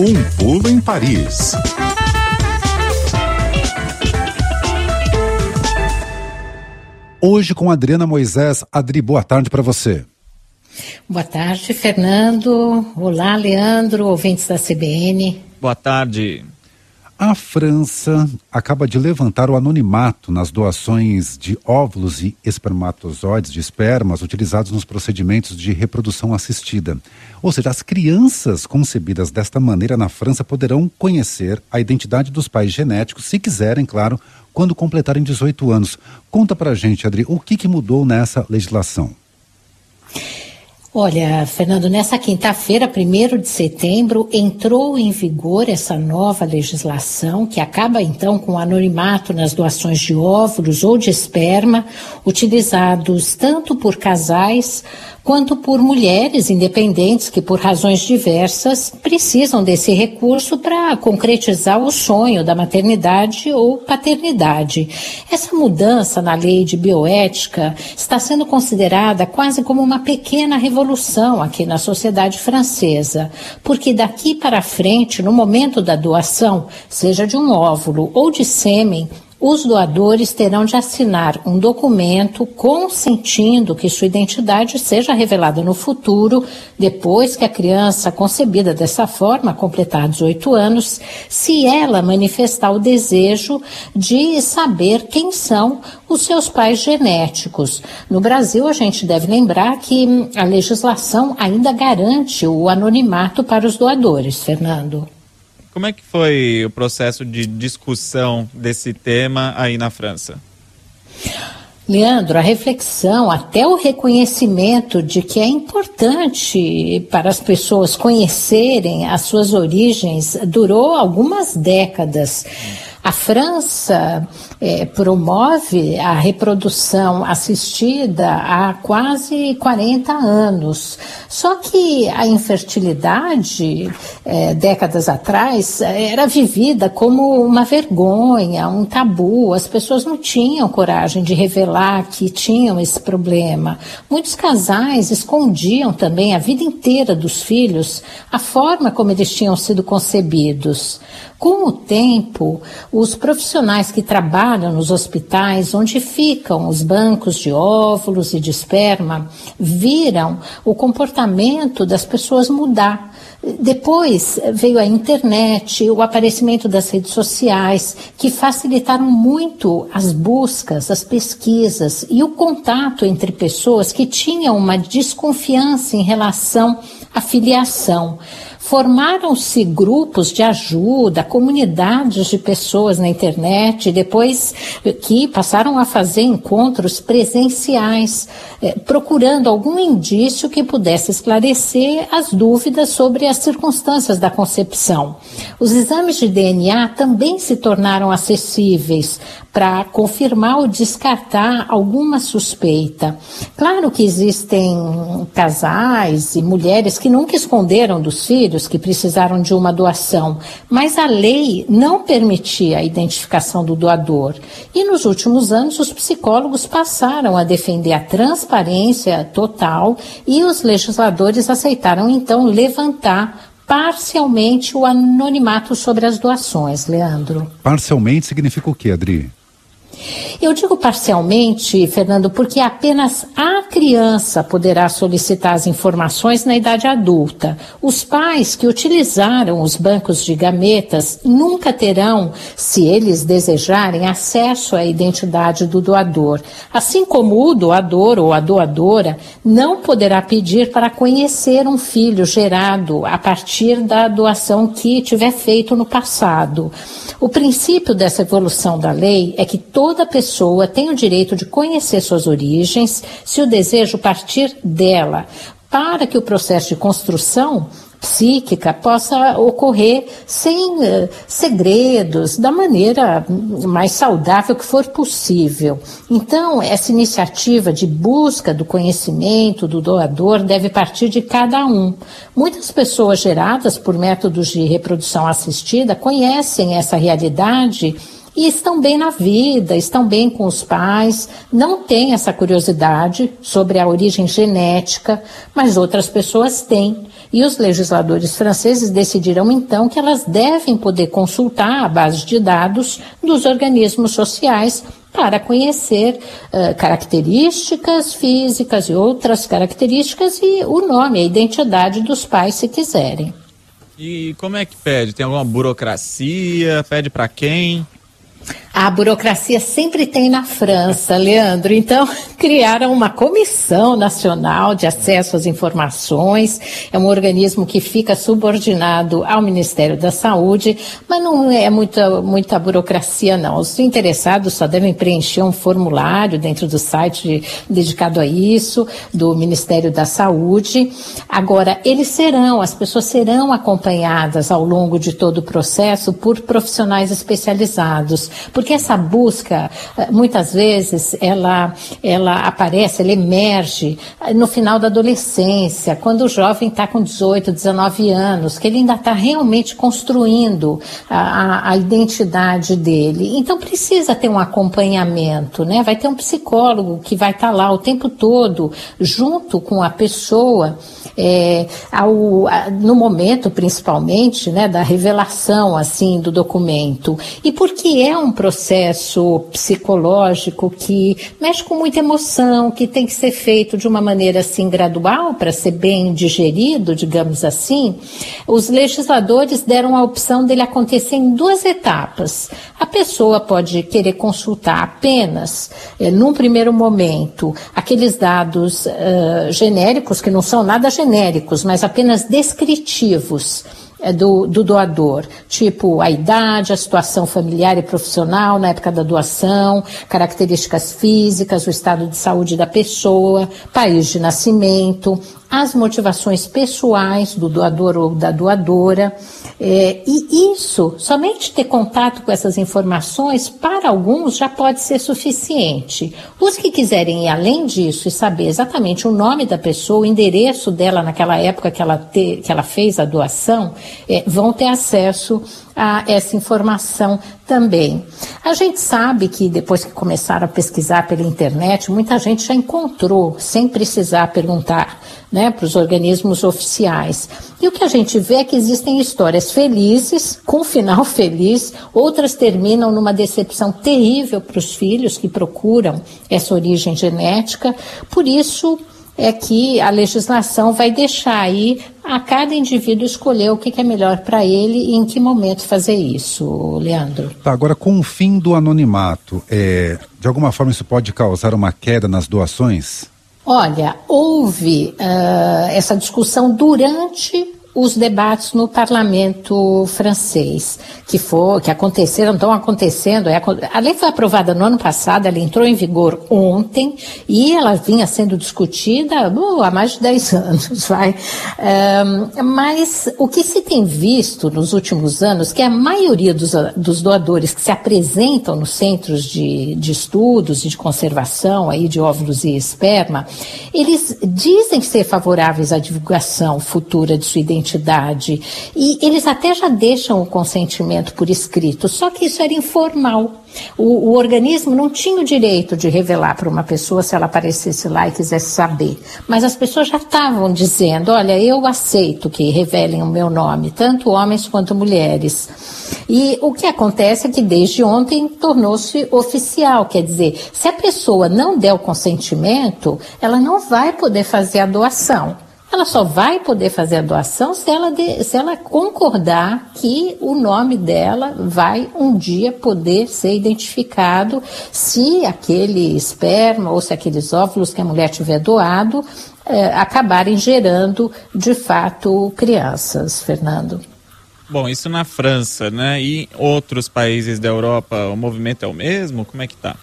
Um pulo em Paris. Hoje com Adriana Moisés. Adri, boa tarde para você. Boa tarde, Fernando. Olá, Leandro, ouvintes da CBN. Boa tarde. A França acaba de levantar o anonimato nas doações de óvulos e espermatozoides de espermas utilizados nos procedimentos de reprodução assistida. Ou seja, as crianças concebidas desta maneira na França poderão conhecer a identidade dos pais genéticos, se quiserem, claro, quando completarem 18 anos. Conta pra gente, Adri, o que, que mudou nessa legislação? Olha, Fernando, nessa quinta-feira, 1 de setembro, entrou em vigor essa nova legislação que acaba então com o anonimato nas doações de óvulos ou de esperma utilizados tanto por casais quanto por mulheres independentes que, por razões diversas, precisam desse recurso para concretizar o sonho da maternidade ou paternidade. Essa mudança na lei de bioética está sendo considerada quase como uma pequena revolução aqui na sociedade francesa, porque daqui para frente, no momento da doação, seja de um óvulo ou de sêmen, os doadores terão de assinar um documento consentindo que sua identidade seja revelada no futuro, depois que a criança concebida dessa forma completar 18 anos, se ela manifestar o desejo de saber quem são os seus pais genéticos. No Brasil, a gente deve lembrar que a legislação ainda garante o anonimato para os doadores, Fernando. Como é que foi o processo de discussão desse tema aí na França? Leandro, a reflexão, até o reconhecimento de que é importante para as pessoas conhecerem as suas origens durou algumas décadas. A França é, promove a reprodução assistida há quase 40 anos. Só que a infertilidade, é, décadas atrás, era vivida como uma vergonha, um tabu. As pessoas não tinham coragem de revelar que tinham esse problema. Muitos casais escondiam também a vida inteira dos filhos a forma como eles tinham sido concebidos. Com o tempo, os profissionais que trabalham nos hospitais onde ficam os bancos de óvulos e de esperma viram o comportamento das pessoas mudar. Depois veio a internet, o aparecimento das redes sociais, que facilitaram muito as buscas, as pesquisas e o contato entre pessoas que tinham uma desconfiança em relação à filiação. Formaram-se grupos de ajuda, comunidades de pessoas na internet, depois que passaram a fazer encontros presenciais, eh, procurando algum indício que pudesse esclarecer as dúvidas sobre as circunstâncias da concepção. Os exames de DNA também se tornaram acessíveis para confirmar ou descartar alguma suspeita. Claro que existem casais e mulheres que nunca esconderam dos filhos que precisaram de uma doação, mas a lei não permitia a identificação do doador. E nos últimos anos, os psicólogos passaram a defender a transparência total e os legisladores aceitaram então levantar parcialmente o anonimato sobre as doações, Leandro. Parcialmente significa o quê, Adri? Eu digo parcialmente, Fernando, porque apenas a criança poderá solicitar as informações na idade adulta. Os pais que utilizaram os bancos de gametas nunca terão, se eles desejarem, acesso à identidade do doador. Assim como o doador ou a doadora não poderá pedir para conhecer um filho gerado a partir da doação que tiver feito no passado. O princípio dessa evolução da lei é que toda pessoa tem o direito de conhecer suas origens, se o desejo partir dela, para que o processo de construção psíquica possa ocorrer sem uh, segredos, da maneira mais saudável que for possível. Então, essa iniciativa de busca do conhecimento do doador deve partir de cada um. Muitas pessoas geradas por métodos de reprodução assistida conhecem essa realidade e estão bem na vida, estão bem com os pais, não têm essa curiosidade sobre a origem genética, mas outras pessoas têm. E os legisladores franceses decidiram então que elas devem poder consultar a base de dados dos organismos sociais para conhecer uh, características físicas e outras características e o nome, a identidade dos pais, se quiserem. E como é que pede? Tem alguma burocracia? Pede para quem? A burocracia sempre tem na França, Leandro. Então, criaram uma comissão nacional de acesso às informações. É um organismo que fica subordinado ao Ministério da Saúde, mas não é muita, muita burocracia, não. Os interessados só devem preencher um formulário dentro do site dedicado a isso, do Ministério da Saúde. Agora, eles serão, as pessoas serão acompanhadas ao longo de todo o processo por profissionais especializados, porque porque essa busca, eh, muitas vezes, ela, ela aparece, ela emerge eh, no final da adolescência, quando o jovem está com 18, 19 anos, que ele ainda está realmente construindo a, a, identidade dele. Então precisa ter um acompanhamento, né? Vai ter um psicólogo que vai estar tá lá o tempo todo, junto com a pessoa, é, ao, a, no momento principalmente, né, da revelação assim do documento. E porque é um processo processo psicológico que mexe com muita emoção, que tem que ser feito de uma maneira assim gradual para ser bem digerido, digamos assim, os legisladores deram a opção dele acontecer em duas etapas. A pessoa pode querer consultar apenas, eh, num primeiro momento, aqueles dados uh, genéricos, que não são nada genéricos, mas apenas descritivos é do, do, doador, tipo a idade, a situação familiar e profissional na época da doação, características físicas, o estado de saúde da pessoa, país de nascimento, as motivações pessoais do doador ou da doadora. É, e isso, somente ter contato com essas informações, para alguns já pode ser suficiente. Os que quiserem ir além disso e saber exatamente o nome da pessoa, o endereço dela naquela época que ela, te, que ela fez a doação, é, vão ter acesso a essa informação também. A gente sabe que depois que começaram a pesquisar pela internet, muita gente já encontrou, sem precisar perguntar né, para os organismos oficiais. E o que a gente vê é que existem histórias felizes, com final feliz, outras terminam numa decepção terrível para os filhos que procuram essa origem genética. Por isso, é que a legislação vai deixar aí a cada indivíduo escolher o que é melhor para ele e em que momento fazer isso, Leandro. Tá, agora com o fim do anonimato, é, de alguma forma isso pode causar uma queda nas doações? Olha, houve uh, essa discussão durante os debates no parlamento francês, que, for, que aconteceram, estão acontecendo. É, a lei foi aprovada no ano passado, ela entrou em vigor ontem e ela vinha sendo discutida uh, há mais de 10 anos, vai. Um, mas o que se tem visto nos últimos anos, que a maioria dos, dos doadores que se apresentam nos centros de, de estudos e de conservação aí de óvulos e esperma, eles dizem ser favoráveis à divulgação futura de sua identidade identidade. E eles até já deixam o consentimento por escrito, só que isso era informal. O, o, organismo não tinha o direito de revelar para uma pessoa se ela aparecesse lá e quisesse saber. Mas as pessoas já estavam dizendo: olha, eu aceito que revelem o meu nome, tanto homens quanto mulheres. E o que acontece é que desde ontem tornou-se oficial, quer dizer, se a pessoa não der o consentimento, ela não vai poder fazer a doação. Ela só vai poder fazer a doação se ela, de, se ela concordar que o nome dela vai um dia poder ser identificado se aquele esperma ou se aqueles óvulos que a mulher tiver doado é, acabarem gerando de fato crianças, Fernando. Bom, isso na França, né? E outros países da Europa, o movimento é o mesmo? Como é que tá?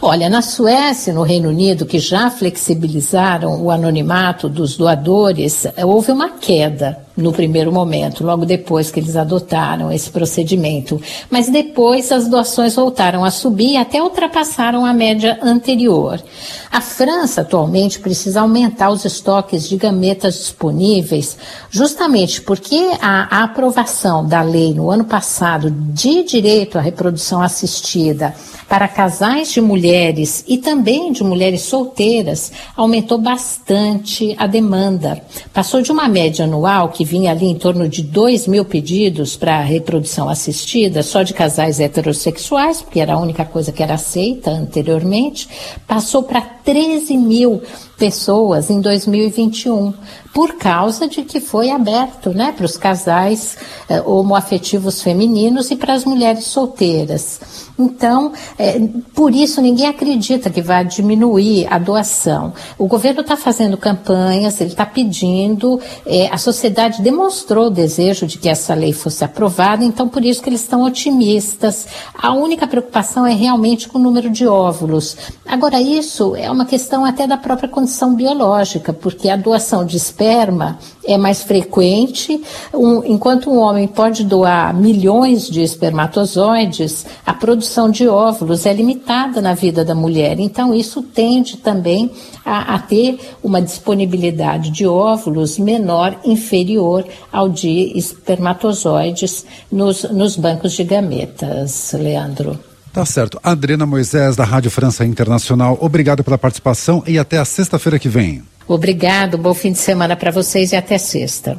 Olha, na Suécia e no Reino Unido, que já flexibilizaram o anonimato dos doadores, houve uma queda no primeiro momento, logo depois que eles adotaram esse procedimento. Mas depois as doações voltaram a subir e até ultrapassaram a média anterior. A França atualmente precisa aumentar os estoques de gametas disponíveis, justamente porque a, a aprovação da lei no ano passado de direito à reprodução assistida para casais de mulheres e também de mulheres solteiras aumentou bastante a demanda. Passou de uma média anual que vinha ali em torno de 2 mil pedidos para reprodução assistida, só de casais heterossexuais, porque era a única coisa que era aceita anteriormente, passou para 13 mil pessoas em 2021, por causa de que foi aberto né, para os casais eh, homoafetivos femininos e para as mulheres solteiras. Então, eh, por isso ninguém acredita que vai diminuir a doação. O governo está fazendo campanhas, ele está pedindo, eh, a sociedade demonstrou o desejo de que essa lei fosse aprovada, então por isso que eles estão otimistas. A única preocupação é realmente com o número de óvulos. Agora, isso é uma questão até da própria condição condição biológica, porque a doação de esperma é mais frequente. Um, enquanto um homem pode doar milhões de espermatozoides, a produção de óvulos é limitada na vida da mulher. Então, isso tende também a, a ter uma disponibilidade de óvulos menor, inferior ao de espermatozoides nos, nos bancos de gametas, Leandro. Tá certo. Adriana Moisés, da Rádio França Internacional, obrigado pela participação e até a sexta-feira que vem. Obrigado, bom fim de semana para vocês e até sexta.